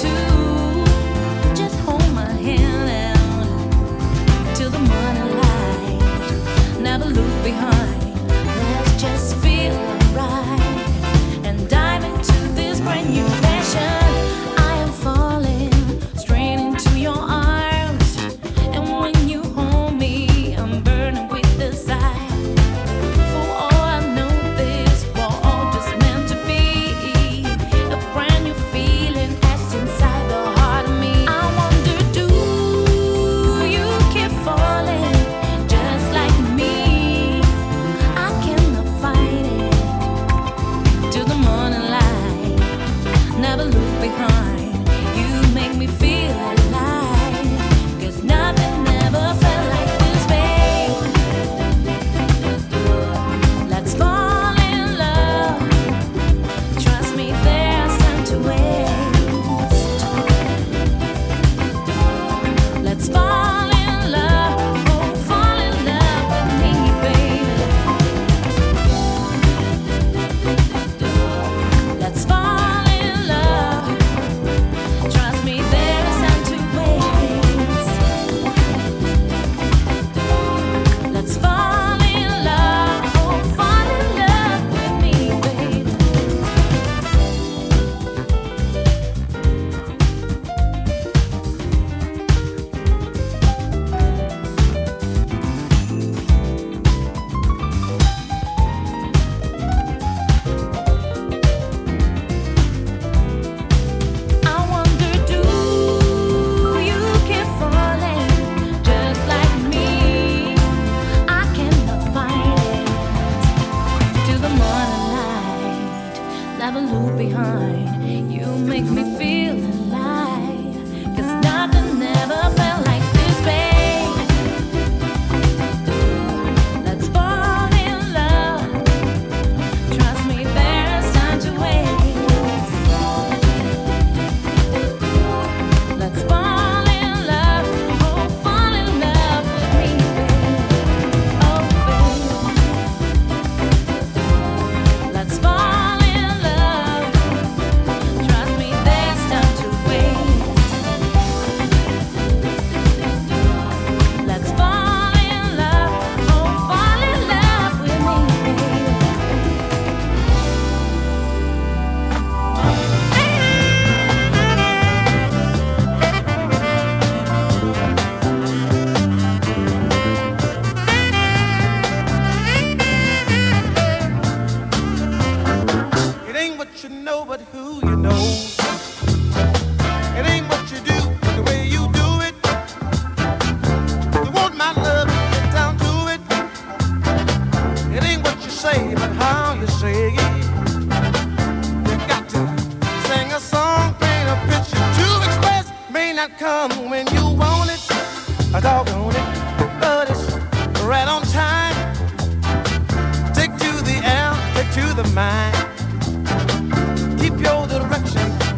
to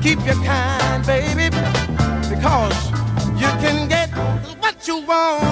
keep your kind, baby, because you can get what you want.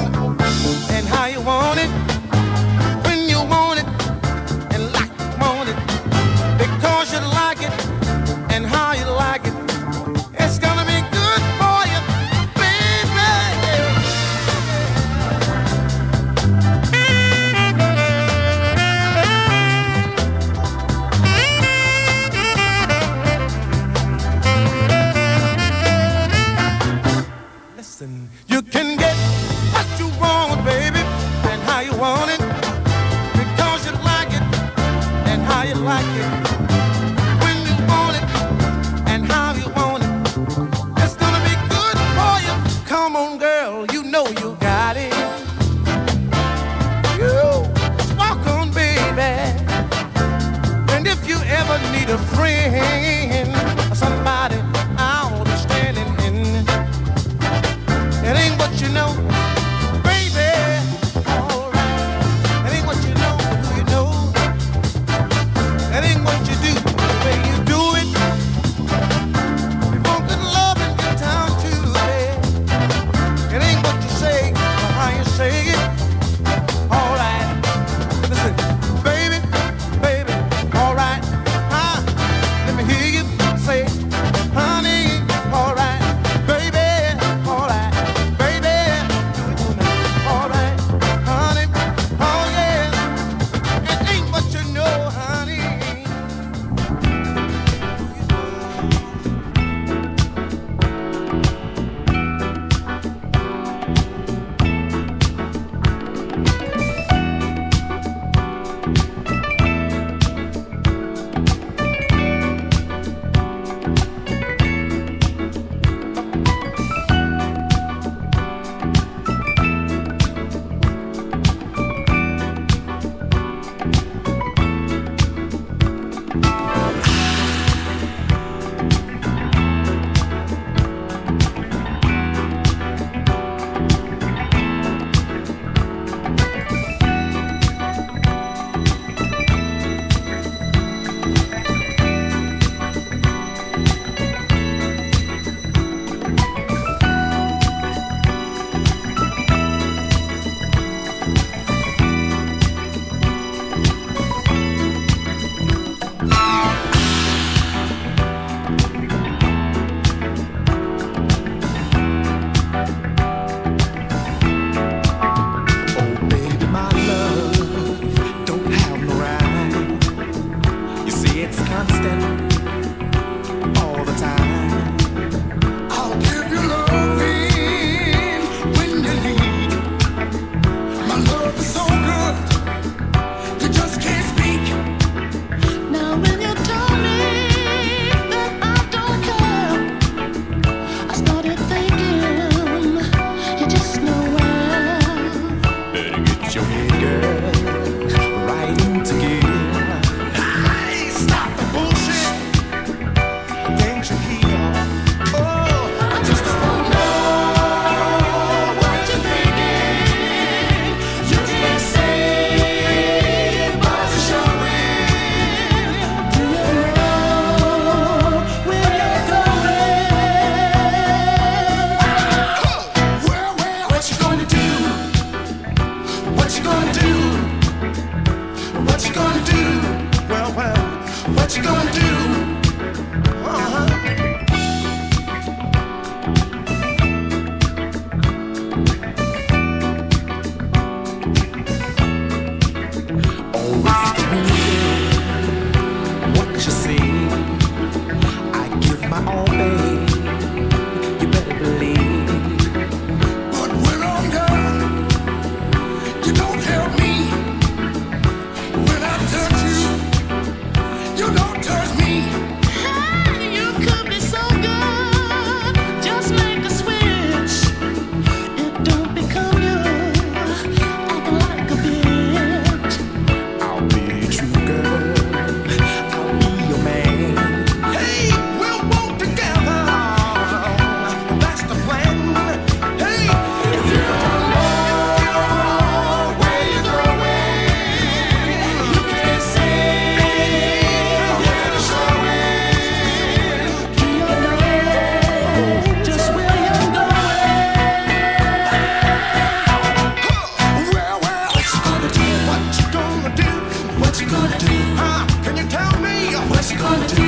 you tell me what you gonna do?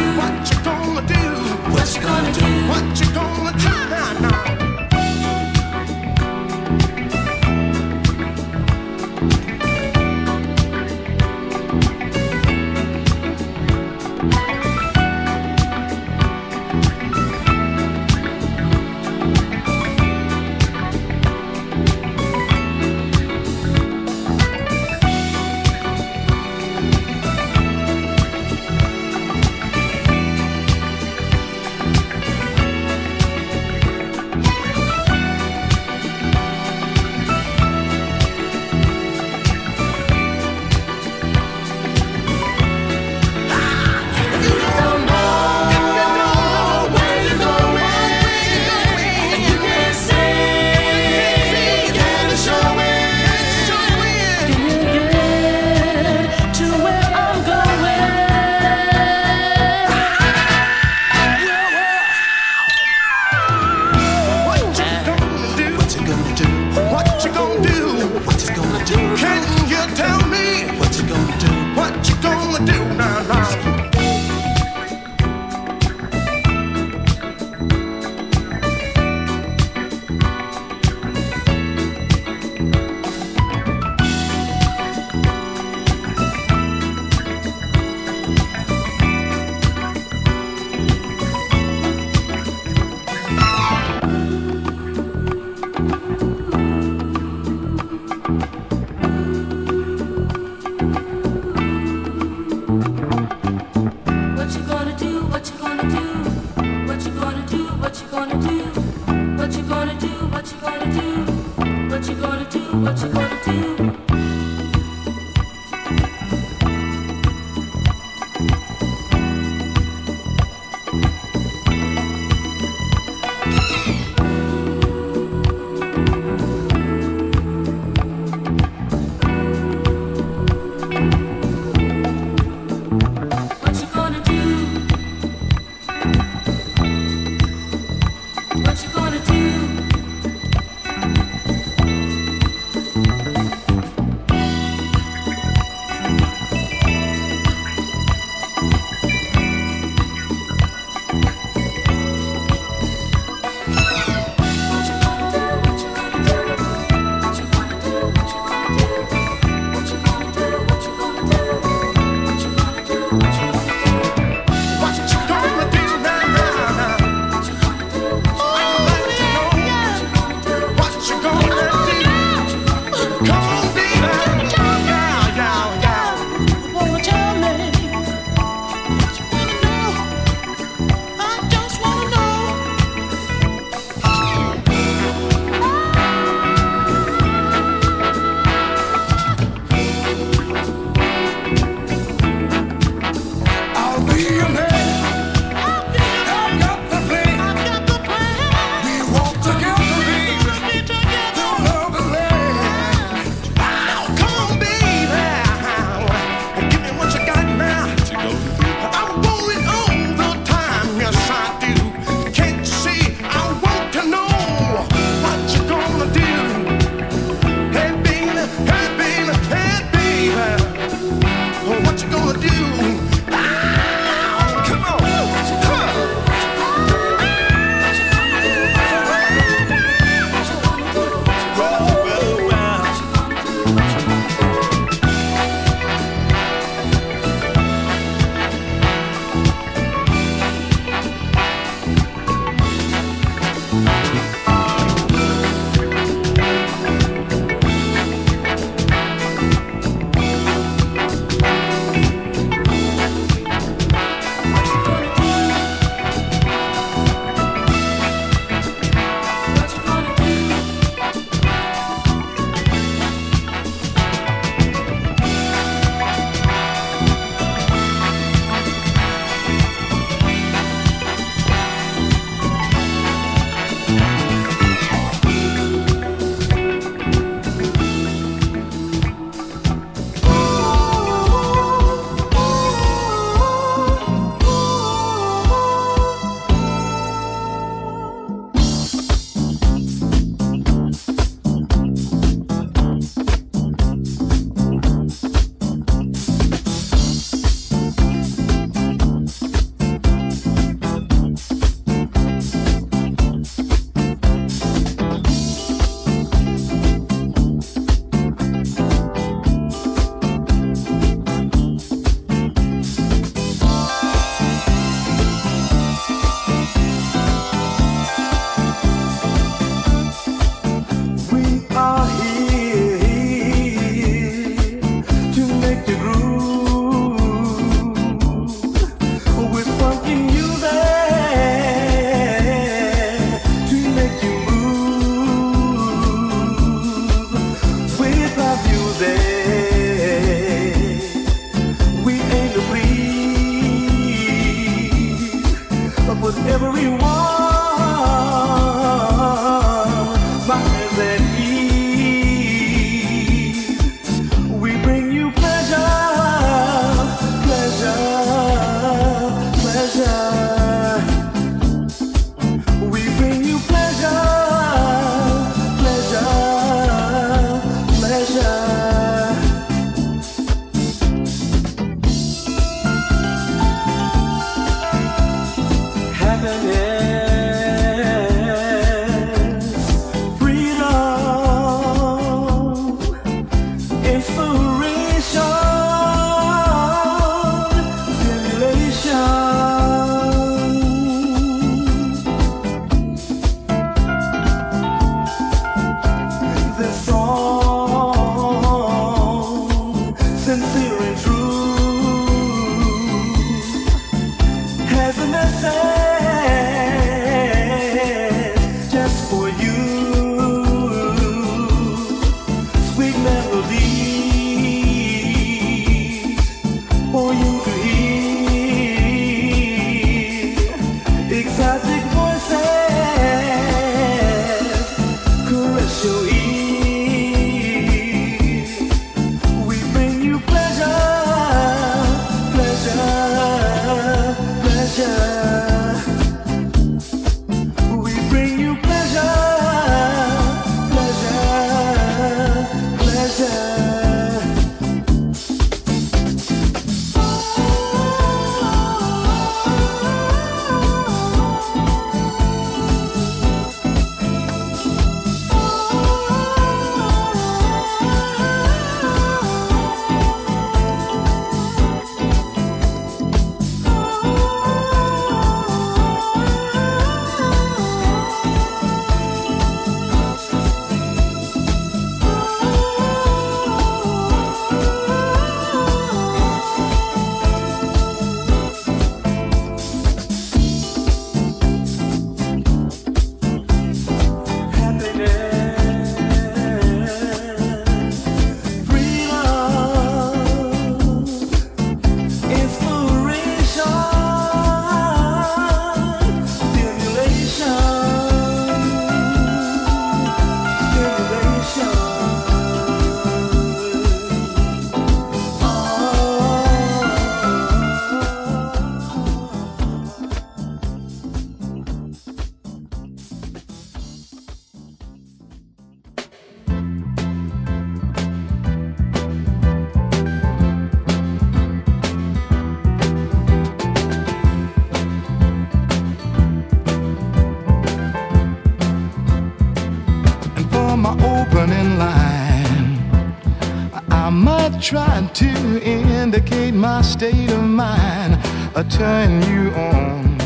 I might try to indicate my state of mind, I turn you on.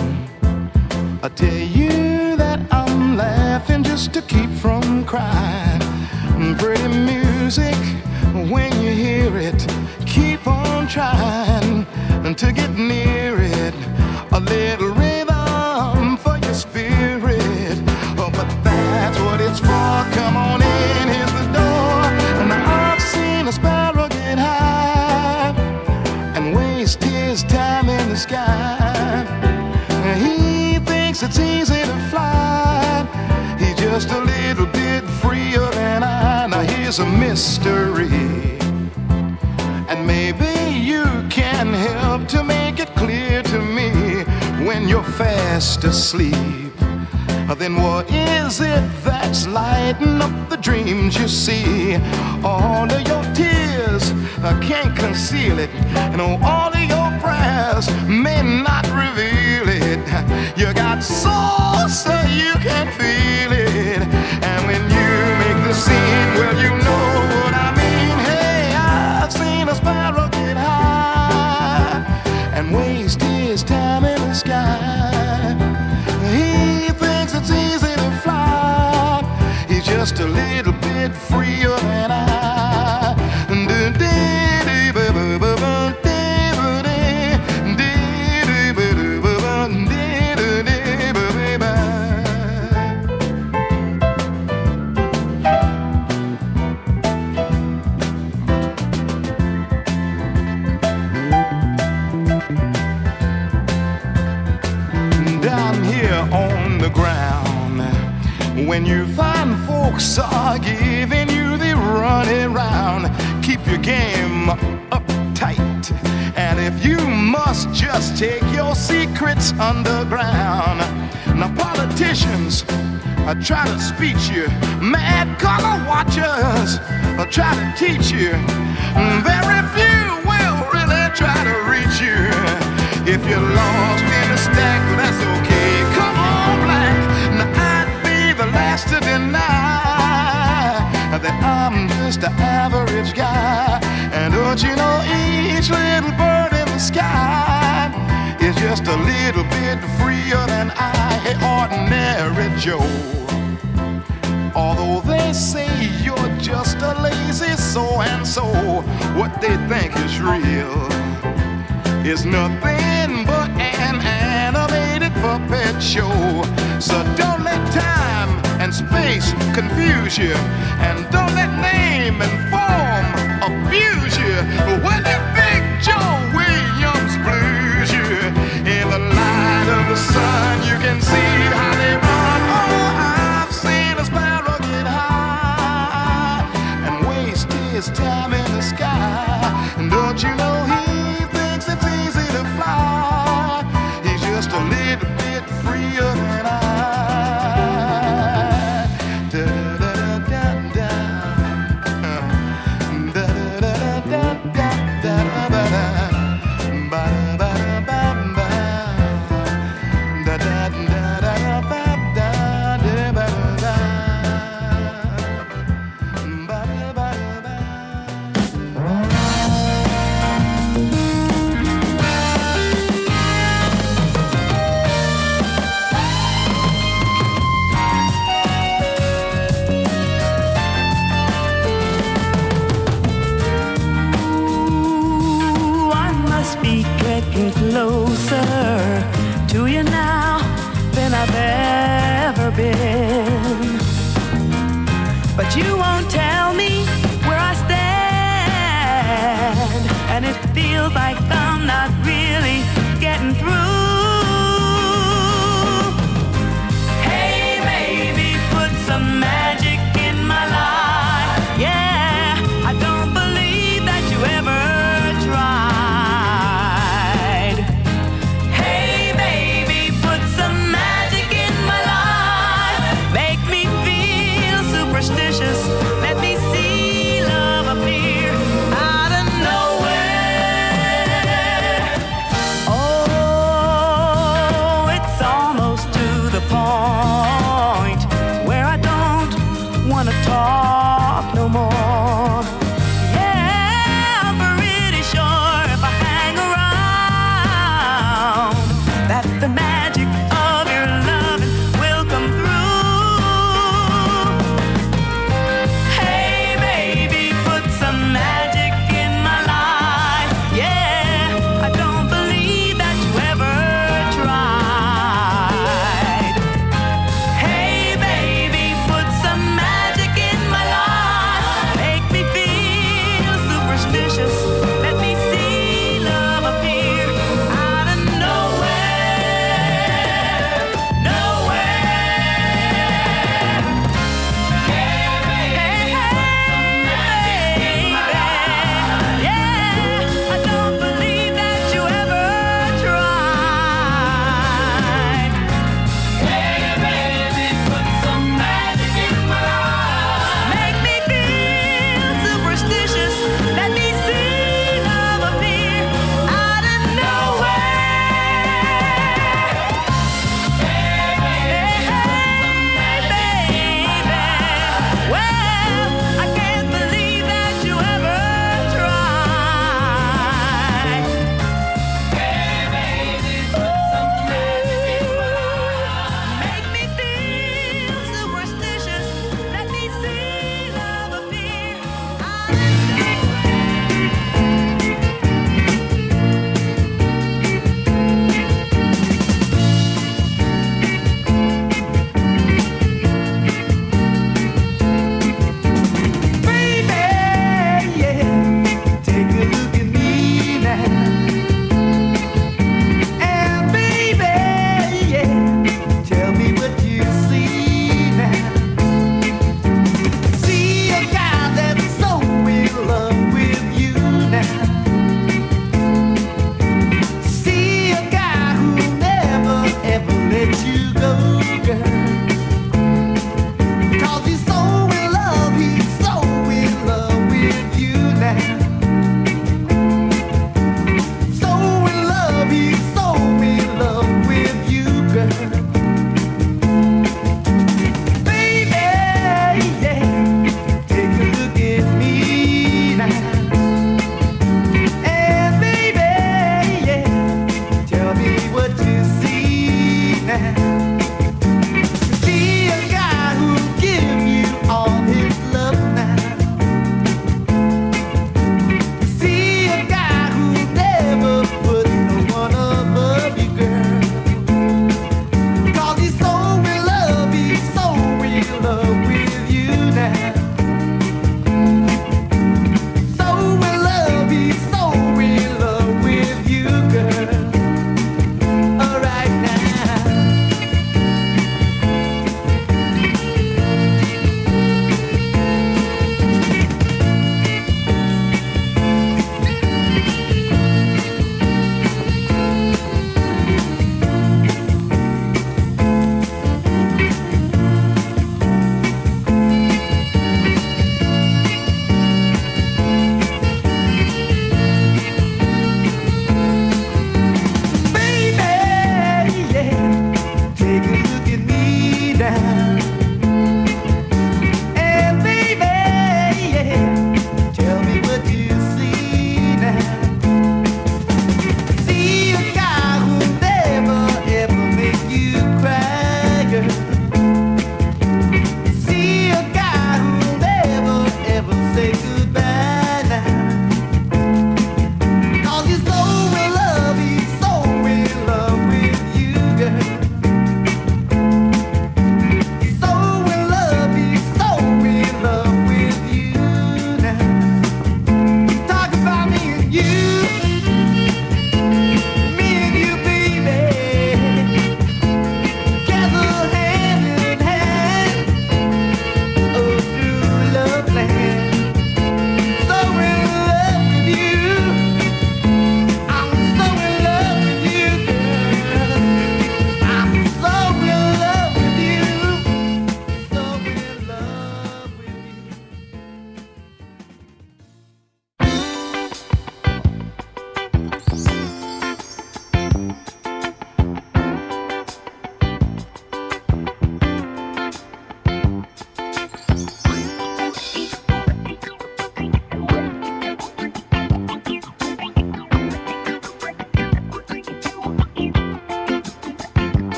I tell you that I'm laughing just to keep from crying. Pretty music, when you hear it, keep on trying to get near it. A little I. Now here's a mystery. And maybe you can help to make it clear to me when you're fast asleep. Then what is it that's lighting up the dreams you see? All of your tears I can't conceal it, and all of your prayers may not reveal it. You got soul so you can feel it, and when you make the scene, well you just a little bit freer secrets underground. Now, politicians are trying to speech you, mad color watchers are trying to teach you. Mm, very few will really try to reach you. If you're lost in a stack, that's okay. Come on, black. Now I'd be the last to deny that I'm just an average guy. And don't you know each little bird in the sky just a little bit freer than I, ordinary Joe. Although they say you're just a lazy so and so, what they think is real is nothing but an animated puppet show. So don't let time and space confuse you, and don't let name and form abuse you. When that Big Joe Williams blues you, the light of the sun, you can see how they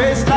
best